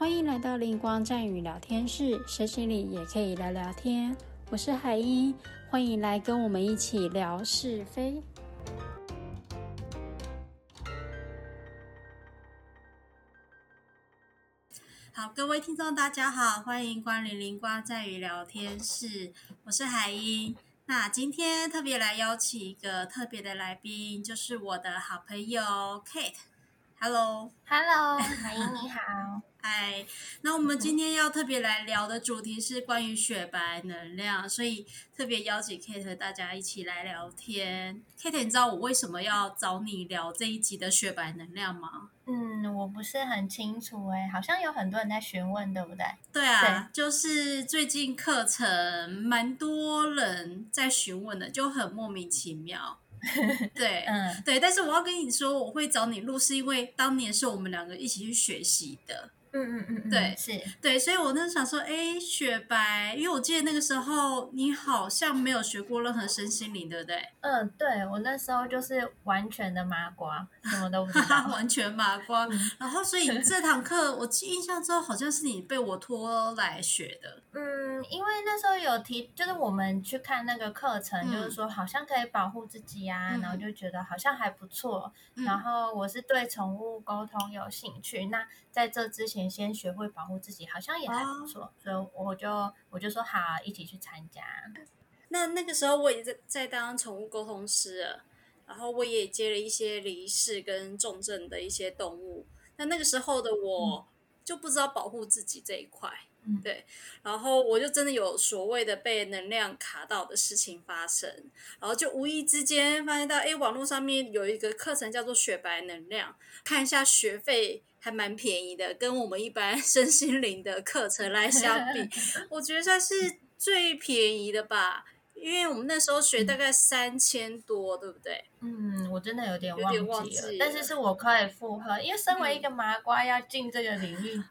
欢迎来到灵光战语聊天室，身心里也可以聊聊天。我是海英，欢迎来跟我们一起聊是非。好，各位听众，大家好，欢迎光临灵光在语聊天室，我是海英。那今天特别来邀请一个特别的来宾，就是我的好朋友 Kate。Hello，Hello，海英你好。嗨，那我们今天要特别来聊的主题是关于雪白能量，所以特别邀请 Kate 和大家一起来聊天。Kate，你知道我为什么要找你聊这一集的雪白能量吗？嗯，我不是很清楚哎，好像有很多人在询问，对不对？对啊，就是最近课程蛮多人在询问的，就很莫名其妙。对，嗯，对，但是我要跟你说，我会找你录，是因为当年是我们两个一起去学习的。嗯嗯嗯，对，是对，所以我那时候想说，哎，雪白，因为我记得那个时候你好像没有学过任何身心灵，对不对？嗯，对我那时候就是完全的麻瓜，什么都不知道，完全麻瓜。然后，所以这堂课我记印象中好像是你被我拖来学的。嗯，因为那时候有提，就是我们去看那个课程，就是说好像可以保护自己啊，然后就觉得好像还不错。然后我是对宠物沟通有兴趣，那在这之前。先学会保护自己，好像也还不错，所以我就我就说好，一起去参加。那那个时候我已经在在当宠物沟通师了，然后我也接了一些离世跟重症的一些动物。那那个时候的我就不知道保护自己这一块，对，然后我就真的有所谓的被能量卡到的事情发生，然后就无意之间发现到，哎，网络上面有一个课程叫做雪白能量，看一下学费。还蛮便宜的，跟我们一般 身心灵的课程来相比，我觉得算是最便宜的吧。因为我们那时候学大概三千多，对不对？嗯，我真的有点忘记了，但是是我可以负荷。因为身为一个麻瓜，要进这个领域，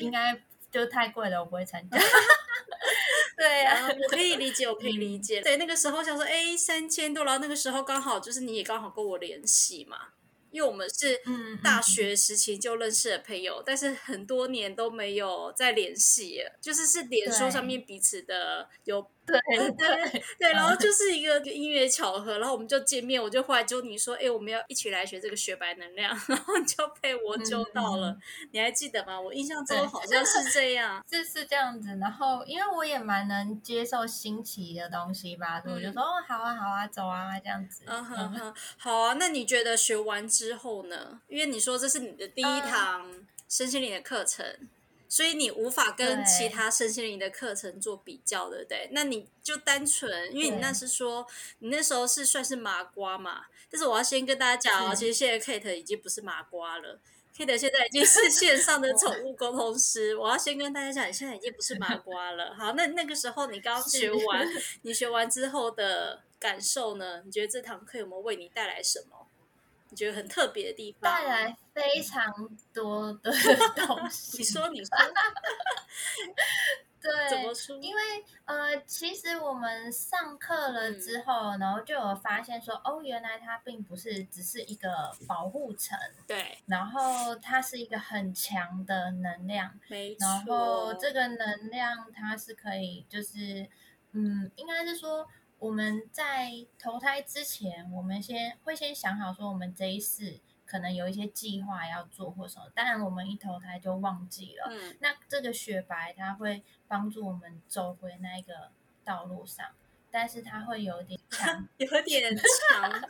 应该就太贵了，我不会参加。对呀，我可以理解，我可以理解。对，那个时候想说，哎，三千多，然后那个时候刚好就是你也刚好跟我联系嘛。因为我们是大学时期就认识的朋友，但是很多年都没有再联系了，就是是脸书上面彼此的有。对对对，然后 就是一个音乐巧合，然后我们就见面，我就后来揪你说，哎，我们要一起来学这个雪白能量，然后就被我揪到了，你还记得吗？我印象中好像是这样，是是这样子。然后因为我也蛮能接受新奇的东西吧，所以我就说，哦，好啊，好啊，走啊，这样子。嗯哼哼，好啊。那你觉得学完之后呢？因为你说这是你的第一堂身心灵的课程。所以你无法跟其他身心灵的课程做比较，对不对？那你就单纯，因为你那是说你那时候是算是麻瓜嘛。但是我要先跟大家讲哦，其实现在 Kate 已经不是麻瓜了，Kate 现在已经是线上的宠物沟通师。我要先跟大家讲，你现在已经不是麻瓜了。好，那那个时候你刚学完，你学完之后的感受呢？你觉得这堂课有没有为你带来什么？觉得很特别的地方，带来非常多的 东西。你说，你说，对，怎么说？因为呃，其实我们上课了之后，然后就有发现说，哦，原来它并不是只是一个保护层，对，然后它是一个很强的能量，没错。然后这个能量它是可以，就是嗯，应该是说。我们在投胎之前，我们先会先想好说，我们这一世可能有一些计划要做或什么。当然，我们一投胎就忘记了。嗯。那这个雪白，它会帮助我们走回那一个道路上，但是它会有点强，有点 强。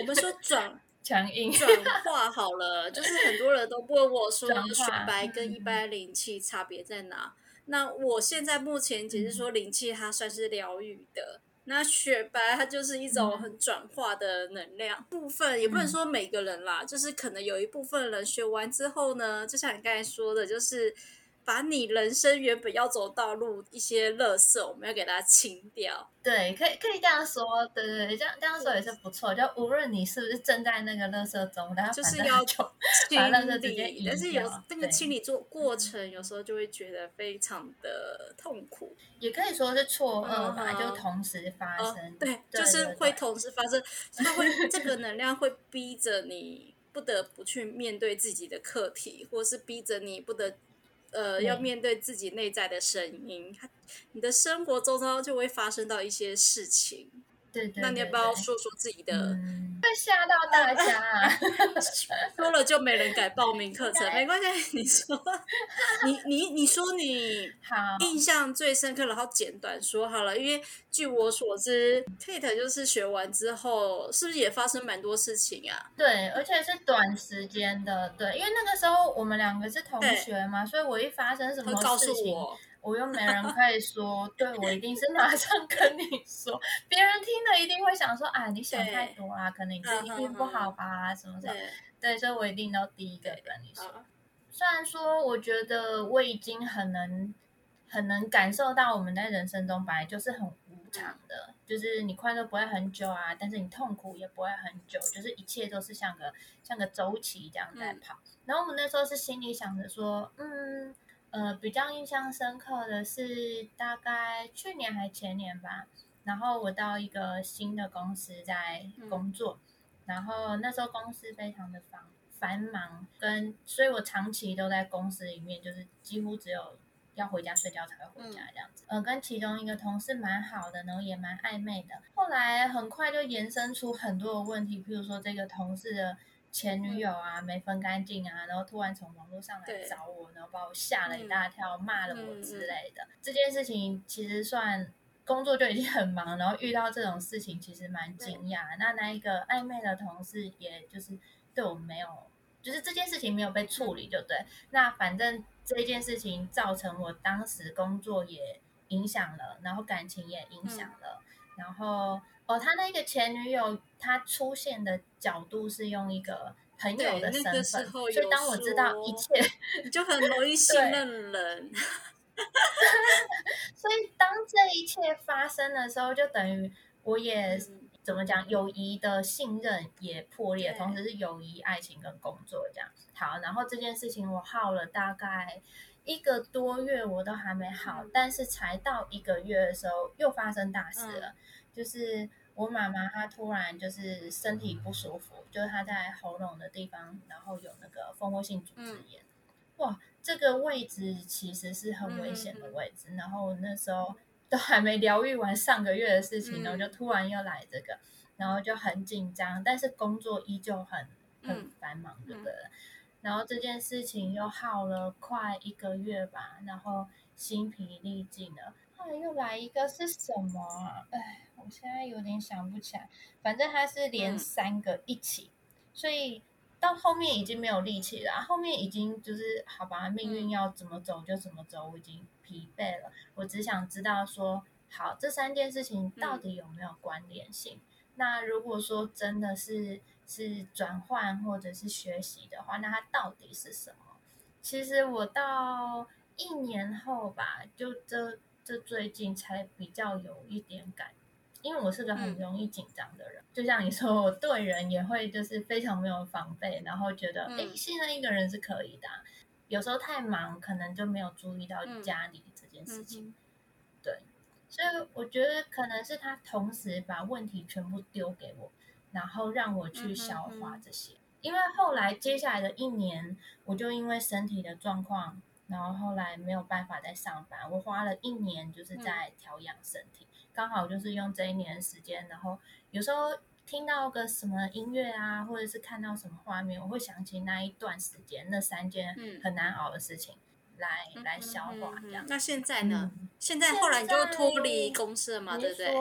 我们说转 强硬转化好了，就是很多人都问我说，雪白跟一般灵气差别在哪？那我现在目前只是说灵气，它算是疗愈的。那雪白它就是一种很转化的能量部分，也不能说每个人啦，就是可能有一部分人学完之后呢，就像你刚才说的，就是。把你人生原本要走道路一些垃圾，我们要给它清掉。对，可以可以这样说，对对对，这样这样说也是不错。就无论你是不是正在那个垃圾中，然后就是要求把垃圾直接移但是有那个清理做过程，有时候就会觉得非常的痛苦，也可以说是错愕吧，就同时发生。对，就是会同时发生，它会这个能量会逼着你不得不去面对自己的课题，或是逼着你不得。呃，要面对自己内在的声音，他你的生活周遭就会发生到一些事情。对对，那你要不要说说自己的？会吓到大家，啊，说了就没人敢报名课程，没关系。你说，你你你说你好印象最深刻，然后简短说好了。因为据我所知，Kate 就是学完之后，是不是也发生蛮多事情啊？对，而且是短时间的。对，因为那个时候我们两个是同学嘛，所以我一发生什么事情。我又没人可以说，对我一定是马上跟你说，别人听了一定会想说，啊，你想太多啊，可能你最近运不好吧，什么的。对，所以我一定都第一个跟你说。虽然说，我觉得我已经很能、很能感受到，我们在人生中本来就是很无常的，就是你快乐不会很久啊，但是你痛苦也不会很久，就是一切都是像个像个周期这样在跑。然后我们那时候是心里想着说，嗯。呃，比较印象深刻的是大概去年还前年吧，然后我到一个新的公司在工作，然后那时候公司非常的繁繁忙，跟所以我长期都在公司里面，就是几乎只有要回家睡觉才会回家这样子。呃，跟其中一个同事蛮好的，然后也蛮暧昧的，后来很快就延伸出很多的问题，譬如说这个同事的。前女友啊，没分干净啊，然后突然从网络上来找我，然后把我吓了一大跳，骂了我之类的。这件事情其实算工作就已经很忙，然后遇到这种事情其实蛮惊讶。那那一个暧昧的同事，也就是对我没有，就是这件事情没有被处理，就对。那反正这件事情造成我当时工作也影响了，然后感情也影响了，然后。哦，他那个前女友，他出现的角度是用一个朋友的身份，所以当我知道一切，就很容易信任人。所以当这一切发生的时候，就等于我也怎么讲，友谊的信任也破裂，同时是友谊、爱情跟工作这样。好，然后这件事情我耗了大概一个多月，我都还没好，但是才到一个月的时候，又发生大事了。就是我妈妈，她突然就是身体不舒服，就是她在喉咙的地方，然后有那个蜂窝性组织炎。哇，这个位置其实是很危险的位置。然后那时候都还没疗愈完上个月的事情，然后就突然又来这个，然后就很紧张，但是工作依旧很很繁忙，对不对？然后这件事情又耗了快一个月吧，然后心疲力尽了。又来一个是什么？哎。我现在有点想不起来，反正他是连三个一起，所以到后面已经没有力气了。后面已经就是好吧，命运要怎么走就怎么走，我已经疲惫了。我只想知道说，好，这三件事情到底有没有关联性？那如果说真的是是转换或者是学习的话，那它到底是什么？其实我到一年后吧，就这这最近才比较有一点感。因为我是个很容易紧张的人，就像你说，我对人也会就是非常没有防备，然后觉得哎，信任一个人是可以的。有时候太忙，可能就没有注意到家里这件事情。对，所以我觉得可能是他同时把问题全部丢给我，然后让我去消化这些。因为后来接下来的一年，我就因为身体的状况，然后后来没有办法再上班，我花了一年就是在调养身体。刚好就是用这一年的时间，然后有时候听到个什么音乐啊，或者是看到什么画面，我会想起那一段时间那三件很难熬的事情，来来消化这样。那现在呢？现在后来你就脱离公司了嘛，对不对？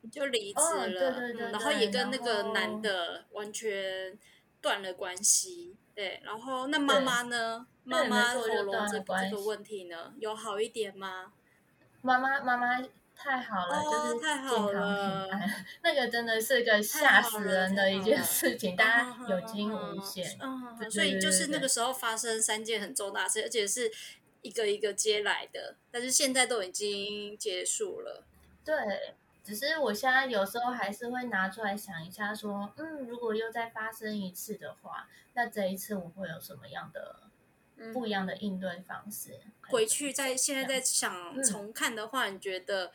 你就离职了，然后也跟那个男的完全断了关系。对，然后那妈妈呢？妈妈喉咙这这个问题呢，有好一点吗？妈妈，妈妈。太好了，就是健康平安，那个真的是个吓死人的一件事情，大家有惊无险。嗯，所以就是那个时候发生三件很重大事，而且是一个一个接来的，但是现在都已经结束了。对，只是我现在有时候还是会拿出来想一下，说，嗯，如果又再发生一次的话，那这一次我会有什么样的不一样的应对方式？回去在现在在想重看的话，你觉得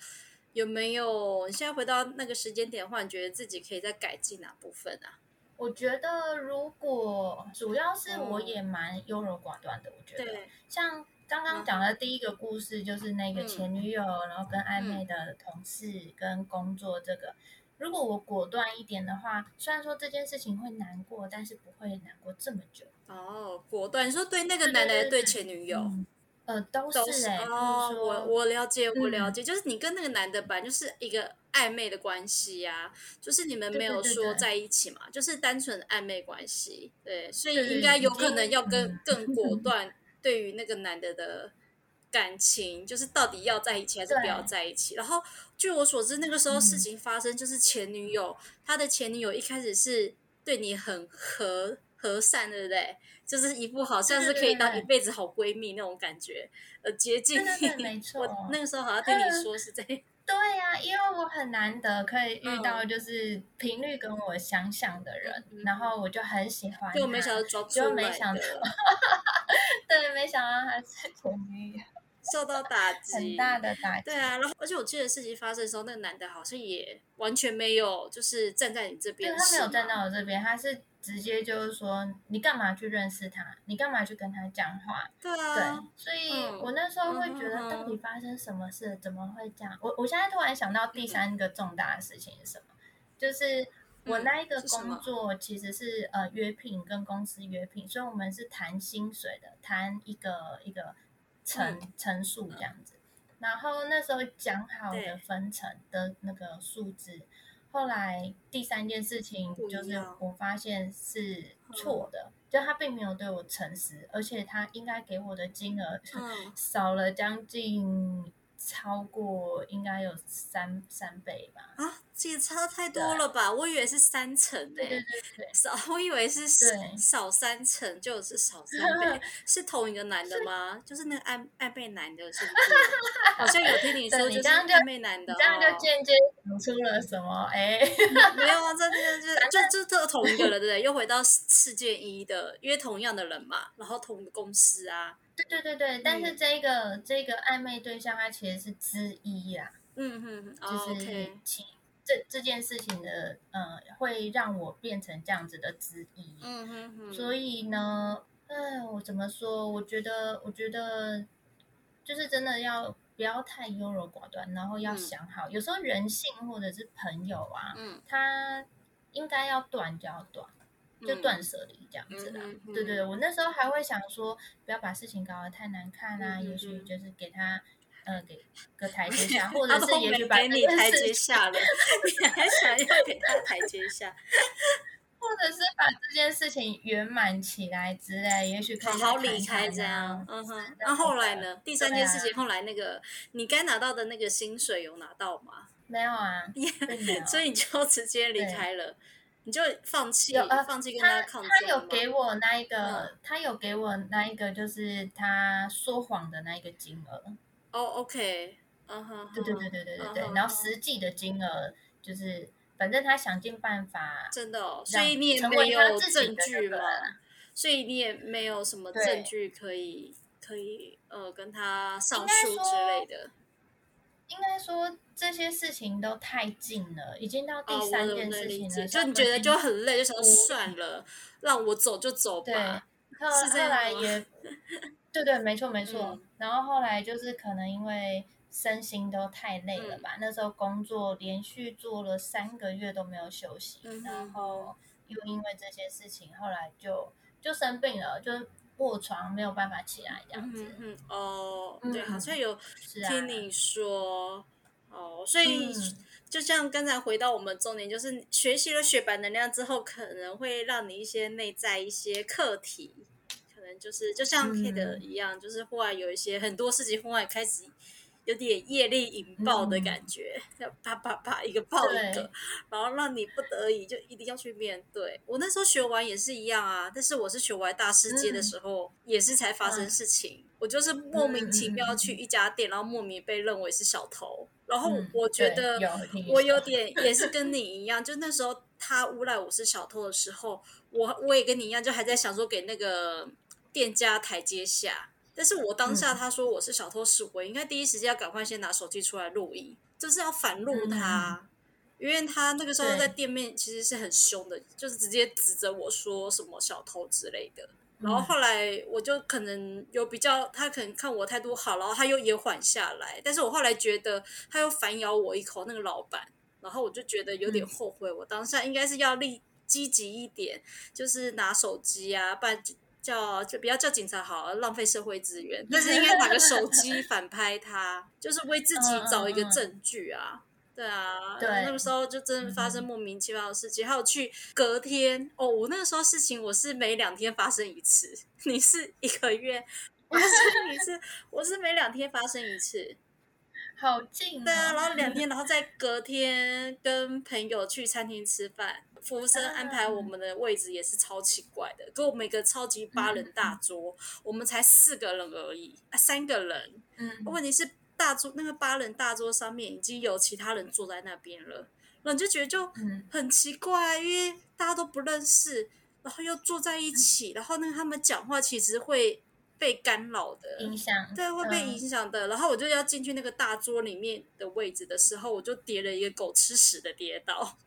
有没有？你现在回到那个时间点的话，你觉得自己可以再改进哪部分啊？我觉得如果主要是我也蛮优柔寡断的，我觉得像。刚刚讲的第一个故事就是那个嗯前女友，然后跟暧昧的同事跟工作这个。如果我果断一点的话，虽然说这件事情会难过，但是不会难过这么久。哦，果断，你说对那个男的对前女友？嗯呃，都都是哎、欸，哦，我我了解，我了嗯解，就是你跟那个男的本来就是一个暧昧的关系呀、就是你们对没有说在一起嘛，就是单纯的暧昧关系，对，所以应该有可能要跟更果断，对于那个男的的感情，就是到底要在一起还是不要在一起。然后据我所知，那个时候事嗯情发生，就是前女友，他的前女友一开始是对你很和和善，对不对？就是一副好像是可以当一辈子好闺蜜那种感觉，呃，接近对对对没你。错我那个时候好像对你说是这样，对呀、因为我很难得可以遇到嗯就是频率跟我相像的人，然后我就很喜欢。就没想到抓不出就来没想到的，对，没想到他是前女友，受到打击，很大的打击。对啊，然后而且我记得事情发生的时候，那个男的好像也完全没有就是站在你这对边，他没有站是吗到我这边，他是直接就是说，你干嘛去认识他？你干嘛去跟他讲话？对对啊，，所以嗯我那时候会觉得，到底发生什么事？怎么会这样？我我现在突然想到第三个重大的事情是什么？就是我那一个工作其实是呃约聘，跟公司约聘，所以我们是谈薪水的，谈一个一个层嗯层数这样子。然后那时候讲好的分成的那个数字，后来第三件事情就是我发现是错的，就他并没有对我诚实，而且他应该给我的金额嗯，少了将近超过应该有三三倍吧。啊，这也差太多了吧？我以为是三层呢、对对对对，少，我以为是少三成，就是少三倍，是同一个男的吗？就是那个暧暧昧男的，是不是？好像有听你 说，就是对你这样就暧昧男的、你这样就哦间接讲出了什么？哎，没有啊，这这这就就都同一个了，对不对？又回到世界一的，因为同样的人嘛，然后同一个公司啊，对对对对，但嗯是这个这个暧昧对象他其实是之一啦，嗯哼，就哦是这这件事情的呃，会让我变成这样子的之一。嗯哼哼，所以呢，哎，我怎么说？我觉得，我觉得就是真的要不要太优柔寡断，然后要嗯想好，有时候人性或者是朋友啊，嗯，他应该要断就要断，就嗯断舍离这样子啦。对对对，我那时候还会想说，不要把事情搞得太难看啊，也许嗯就是给他。呃，给 个台阶下，或者是也许把给你台阶下了，你还想要给他台阶下？或者是把这件事情圆满起来之类，也许可以好好离开这样，嗯哼。的那后来呢？第三件事对情，后来那个你该拿到的那个薪水有拿到吗？没有啊。所以你就直接离开了，你就放弃有呃，放弃跟他抗争他有给我那一个，嗯他有给我那一个，就是他说谎的那一个金额。哦，OK，嗯哼，对对对对对对对。然后实际的金额就是，反正他想尽办法。真的哦，所以你也成没有证据吗？所以你也没有什么证据可以可以呃跟他上诉之类的。应该说这些事情都太近了，已经到哦，第三件事情了。就你觉得就就很累，就想说算了，让我走就走对，吧。后后来也，对对，没错没错。嗯然后后来就是可能因为身心都太累了嗯吧，那时候工作连续做了三个月都没有休息，嗯然后又因为这些事情，后来就就生病了，就卧床没有办法起来这样子。嗯嗯哦，嗯对，好像有听你说哦，所以嗯就像刚才回到我们重点，就是学习了雪白能量之后，可能会让你一些内在一些课题，可能就是就像嗯 Kate 一样，就是忽然有一些很多事情忽然开始。有点业力引爆的感觉，要啪啪啪一个爆一个然后让你不得已就一定要去面对。我那时候学完也是一样啊，但是我是学完大世界的时候，也是才发生事情。我就是莫名其妙去一家店，然后莫名被认为是小偷。然后嗯我觉得我有点也是跟你一样，就那时候他诬赖我是小偷的时候，我我也跟你一样，就还在想说给那个店家台阶下。但是我当嗯下他说我是小偷时，我应该第一时间要赶快先拿手机出来录音，就是要反录他，因为他那个时候在店面其实是很凶的，就是直接指着我说什么小偷之类的。然后后来我就可能有比较，他可能看我态度好，然后他又也缓下来。但是我后来觉得他又反咬我一口，那个老板，然后我就觉得有点后悔。我当下应该是要立积极一点，就是拿手机啊，不然叫就不要叫警察好了，浪费社会资源。但是应该拿个手机 反拍他，就是为自己找一个证据啊。对啊，那个时候就真的发生莫名其妙的事情，还有去隔天哦，我那个时候事情我是每两天发生一次，你是一个月，我是你是我是每两天发生一次，好近。对啊，然后两 天，然后再隔天跟朋友去餐厅吃饭，服务生安排我们的位置也是超奇怪的，给我们一个超级八人大桌，我们才四个人而已啊，三个人，嗯，问题是。大桌那个八人大桌上面已经有其他人坐在那边了，然后你就觉得就很奇怪，因为大家都不认识，然后又坐在一起，然后那个他们讲话其实会被干扰的，影响对会被影响的。然后我就要进去那个大桌里面的位置的时候，我就跌了一个狗吃屎的跌倒。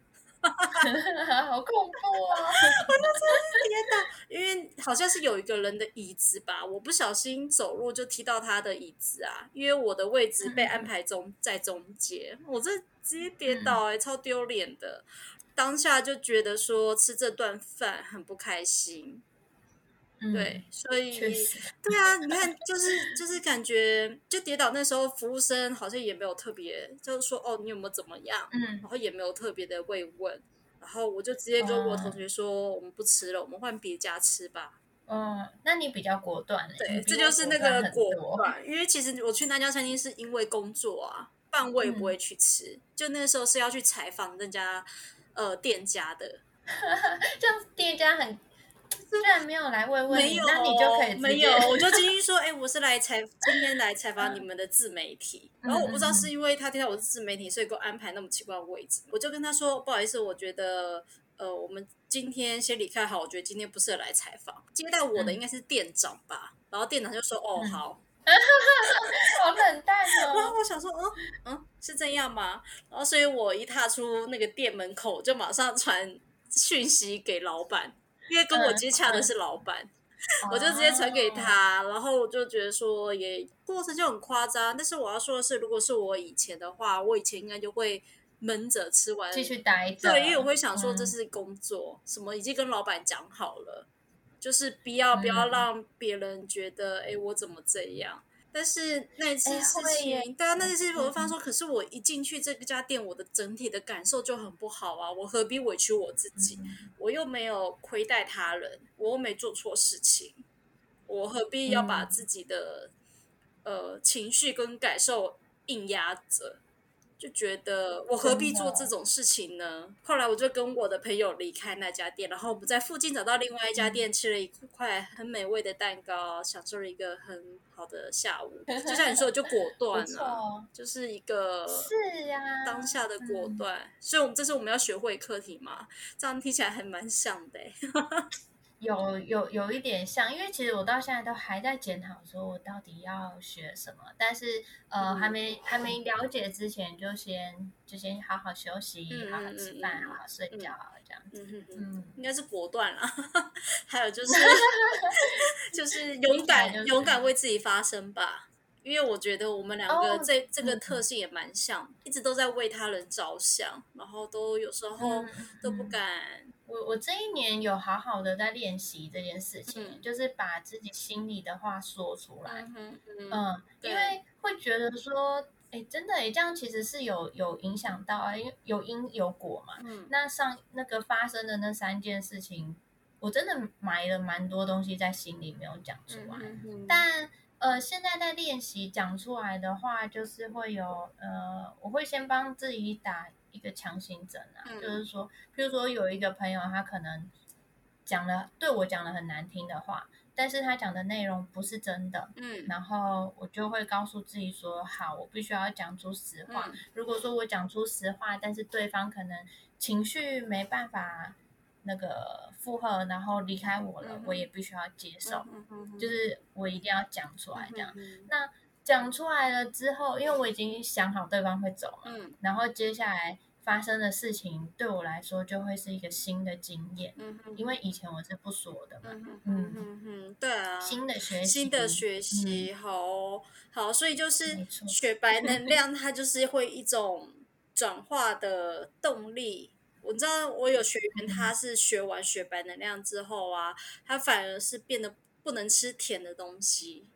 好恐怖啊！我就真的是跌倒，因为好像是有一个人的椅子吧，我不小心走路就踢到他的椅子啊，因为我的位置被安排中在中间，我这直接跌倒哎，超丢脸的。当下就觉得说吃这顿饭很不开心。对，所以对啊，你看，就是就是感觉就跌倒那时候，服务生好像也没有特别，就是说哦，你有没有怎么样？嗯，然后也没有特别的慰问，然后我就直接跟我同学说，我们不吃了，我们换别家吃吧。嗯，那你比较果断，对，这就是那个果断，因为其实我去那家餐厅是因为工作啊，不然我也不会去吃。就那时候是要去采访那家呃店家的，这样店家很。虽然没有来问问你，那你就可以没有，我 就进去说，哎，我是来采今天来采访你们的自媒体。然后我不知道是因为他听到我是自媒体，所以给我安排那么奇怪的位置。我就跟他说，不好意思，我觉得呃，我们今天先离开好，我觉得今天不适合来采访。接待我的应该是店长吧？然后店长就说，哦，好，好冷淡哦。然后我想说，嗯嗯，是这样吗？然后所以我一踏出那个店门口，就马上传讯息给老板。因为跟我接洽的是老板，我就直接传给他，然后我就觉得说也过程就很夸张。但是我要说的是，如果是我以前的话，我以前应该就会闷着吃完继续待着。对，因为我会想说这是工作，什么已经跟老板讲好了，就是不要不要让别人觉得哎我怎么这样。但是那次事情，对啊，那次事情我就发现说，可是我一进去这个家店，我的整体的感受就很不好啊！我何必委屈我自己？我又没有亏待他人，我又没做错事情，我何必要把自己的呃情绪跟感受硬压着？就觉得我何必做这种事情呢？后来我就跟我的朋友离开那家店，然后我们在附近找到另外一家店，吃了一块很美味的蛋糕，享受了一个很好的下午。就像你说，就果 断了，就是一个是呀，当下的果断。所以，我们这是我们要学会课题嘛？这样听起来还蛮像的。有有有一点像，因为其实我到现在都还在检讨，说我到底要学什么。但是呃，还没还没了解之前，就先就先好好休息，好好吃饭，好好睡觉，这样子。嗯，应该是果断了。还有就是 就是勇敢勇敢为自己发声吧。因为我觉得我们两个这这个特性也蛮像，一直都在为他人着想，然后都有时候都不敢。我我这一年有好好的在练习这件事情，就是把自己心里的话说出来。嗯嗯，因为会觉得说，哎，真的哎，这样其实是有有影响到啊，因为有因有果嘛。嗯，那上那个发生的那三件事情，我真的埋了蛮多东西在心里没有讲出来。但呃，现在在练习讲出来的话，就是会有呃，我会先帮自己打。一个强行整啊，就是说，譬如说有一个朋友，他可能讲了对我讲了很难听的话，但是他讲的内容不是真的，嗯，然后我就会告诉自己说，好，我必须要讲出实话。如果说我讲出实话，但是对方可能情绪没办法那个负荷，然后离开我了，我也必须要接受，就是我一定要讲出来这样。那讲出来了之后，因为我已经想好对方会走嘛，然后接下来。发生的事情对我来说就会是一个新的经验，嗯哼，因为以前我是不说的嘛。嗯哼嗯哼哼，对啊，新的学习，新的学习，好哦好，所以就是雪白能量，它就是会一种转化的动力。我知道我有学员，他是学完雪白能量之后啊，他反而是变得不能吃甜的东西。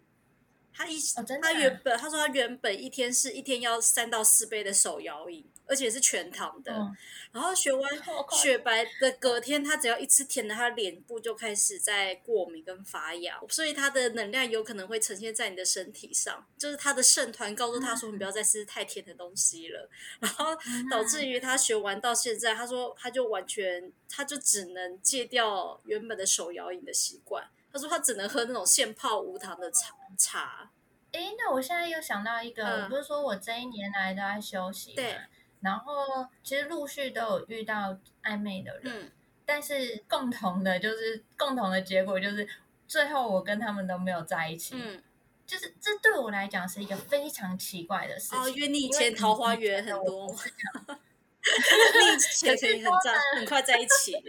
他一、哦啊他原本他说他原本一天是一天要三到四杯的手摇饮，而且是全糖的。嗯然后学完雪白的隔天，他只要一吃甜的，他脸部就开始在过敏跟发痒，所以他的能量有可能会呈现在你的身体上。就是他的肾团告诉他说，你不要再吃太甜的东西了。然后导致于他学完到现在，他说他就完全他就只能戒掉原本的手摇饮的习惯。他说他只能喝那种现泡无糖的茶茶。诶，那我现在又想到一个，嗯我不是说我这一年来都在休息嘛对，然后其实陆续都有遇到暧昧的人，嗯，但是共同的就是共同的结果就是最后我跟他们都没有在一起，嗯，就是这对我来讲是一个非常奇怪的事情。哦，因为你以前桃花源很多 你以前可以很在很快在一起。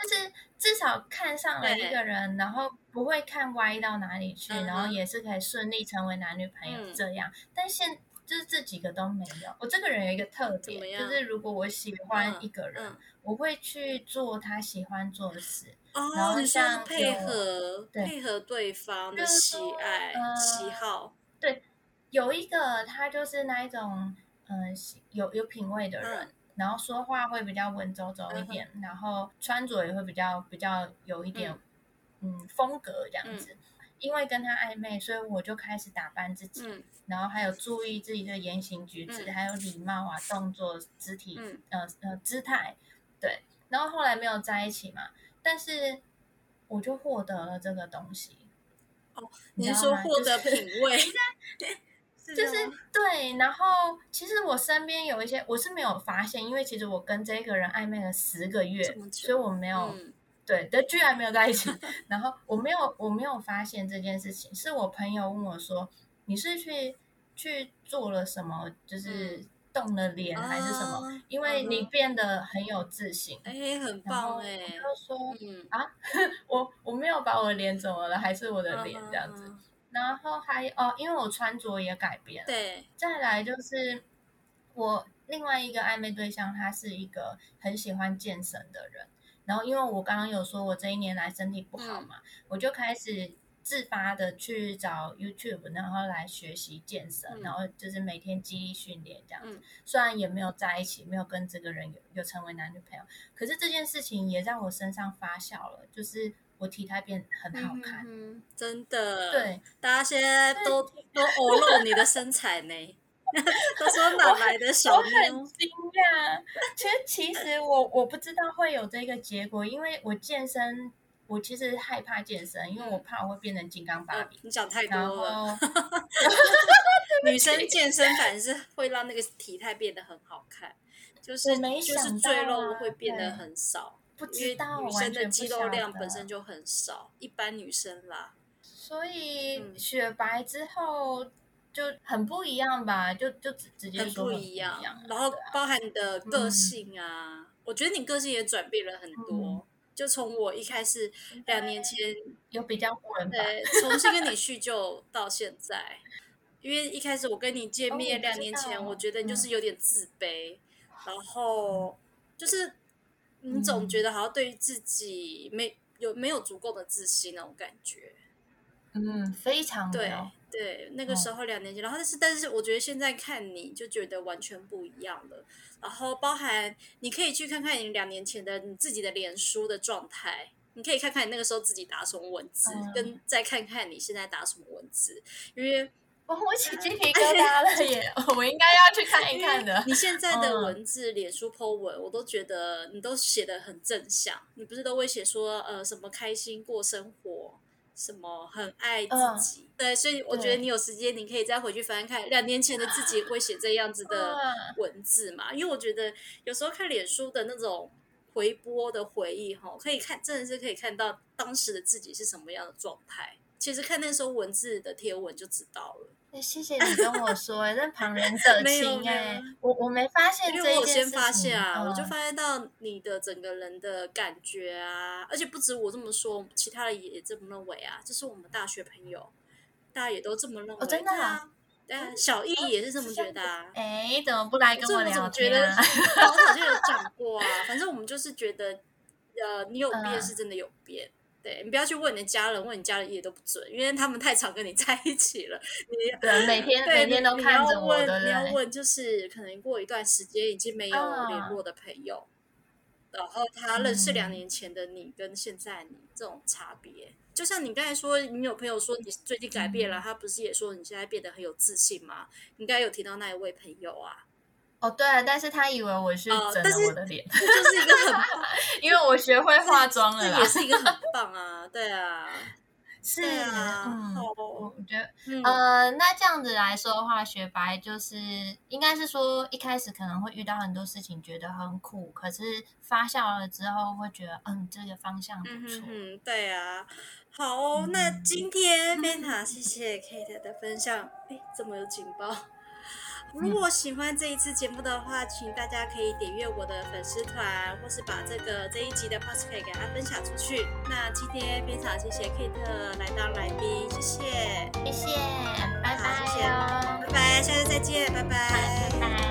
就是至少看上了一个人，然后不会看歪到哪里去，嗯然后也是可以顺利成为男女朋友嗯这样。但现就是这几个都没有。我这个人有一个特点，就是如果我喜欢一个人，嗯，我会去做他喜欢做的事。然哦，后像配合对配合对方的就是喜爱、呃喜好，对有一个他就是那一种，嗯、喜有有品味的人。嗯然后说话会比较文绉绉一点，然后穿着也会比较比较有一点嗯风格这样子。因为跟他暧昧，所以我就开始打扮自己，嗯然后还有注意自己的言行举止，嗯还有礼貌啊、动作、肢体、嗯呃呃姿态，对。然后后来没有在一起嘛，但是我就获得了这个东西。哦，你说获得品味？就是对，然后其实我身边有一些我是没有发现，因为其实我跟这个人暧昧了十个月所以我没有、嗯对，但居然没有在一起。然后我没有我没有发现这件事情，是我朋友问我说：“你是去去做了什么？就是动了脸还是什么？啊因为你变得很有自信。哎，很棒哎，他说嗯，我我没有把我的脸怎么了，还是我的脸这样子。嗯，然后还哦，因为我穿着也改变了。对，再来就是我另外一个暧昧对象，他是一个很喜欢健身的人。然后因为我刚刚有说我这一年来身体不好嘛，我就开始自发的去找 YouTube，然后来学习健身，嗯。然后就是每天肌力训练这样子。嗯。虽然也没有在一起，没有跟这个人有有成为男女朋友，可是这件事情也在我身上发酵了，就是我体态变很好看。真的，对，大家现在都都偶露你的身材呢，都说哪来的小我很？惊讶。其实，其实我我不知道会有这个结果，因为我健身，我其实害怕健身，因为我怕我会变成金刚芭呃比。你想太然多了。女生 健身反而是会让那个体态变得很好看，就是就是想赘肉会变得很少，不知道，女生的肌肉量本身就很少，一般女生啦，所以嗯雪白之后就很不一样吧，就就直直接说很一样。然后包含你的个嗯性啊，我觉得你个性也转变了很多。嗯就从我一开始两年前有比较混？对，重新跟你 叙旧到现在，因为一开始我跟你见面两年前，我觉得你就嗯是有点自卑，然后就是你总嗯觉得好像对于自己没有没有足够的自信那种感觉。嗯，非常对对，那个时候两年前，然后但是但是我觉得现在看你就觉得完全不一样了。然后包含你可以去看看你两年前的你自己的脸书的状态，你可以看看你那个时候自己打什么文字，嗯跟再看看你现在打什么文字，因为哦 我起鸡皮 疙瘩了耶！我应该要去看一看的。你现在的嗯文字、脸书 po 文，我都觉得你都写的很正向。你不是都会写说呃什么开心过生活，什么很爱自己，对，所以我觉得你有时间你可以再回去翻看两年前的自己会写这样子的嗯文字嘛？因为我觉得有时候看脸书的那种回播的回忆哈，可以看真的是可以看到当时的自己是什么样的状态。其实看那时候文字的贴文就知道了。哎，谢谢你跟我说，哎，这旁人者清，哎，我我没发现因为我先发现啊，我就发现到你的整个人的感觉啊，而且不止我这么说，其他人也这么认为啊，这是我们大学朋友，大家也都这么认为，真的啊，对，小易也是这么觉得啊，哎，怎么不来跟我聊天啊？我好像有讲过啊，反正我们就是觉得，呃，你有变是真的有变。对你不要去问你的家人，问你家人也都不准，因为他们太常跟你在一起了。你对每天每天都看着我的，你要问就是可能过一段时间已经没有联络的朋友，然后他认识两年前的你跟现在你这种差别，就像你刚才说，你有朋友说你最近改变了，他不是也说你现在变得很有自信吗？应该有提到那一位朋友啊。哦，对，但是他以为我是整了我的脸，这就是一个很，因为我学会化妆了，这也是一个很棒啊，对啊，是啊，嗯，我觉得，呃，那这样子来说的话，雪白就是应该是说一开始可能会遇到很多事情，觉得很苦，可是发酵了之后会觉得，嗯，这个方向不错，嗯，对啊，好哦，那今天贝塔谢谢 Kate 的分享，哎，怎么有警报。如果喜欢这一次节目的话，请大家可以点阅我的粉丝团，或是把这个这一集的 podcast 给它分享出去。那今天非常谢谢 Kate 来当来宾，谢谢，谢谢，拜拜，谢谢，拜拜，下次再见，拜拜，拜拜。